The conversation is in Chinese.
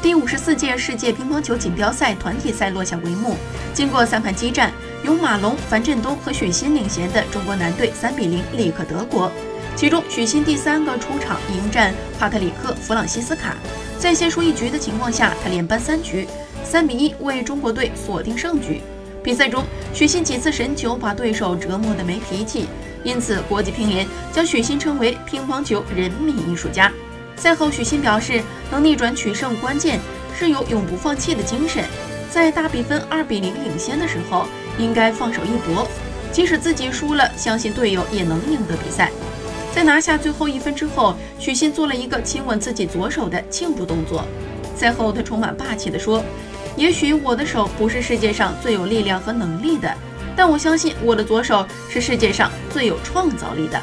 第五十四届世界乒乓球锦标赛团体赛落下帷幕。经过三盘激战，由马龙、樊振东和许昕领衔的中国男队三比零力克德国。其中，许昕第三个出场迎战帕特里克·弗朗西斯卡，在先输一局的情况下，他连扳三局，三比一为中国队锁定胜局。比赛中，许昕几次神球把对手折磨得没脾气，因此国际乒联将许昕称为乒乓球人民艺术家。赛后，许昕表示，能逆转取胜关键是有永不放弃的精神。在大比分二比零领先的时候，应该放手一搏，即使自己输了，相信队友也能赢得比赛。在拿下最后一分之后，许昕做了一个亲吻自己左手的庆祝动作。赛后，他充满霸气地说：“也许我的手不是世界上最有力量和能力的，但我相信我的左手是世界上最有创造力的。”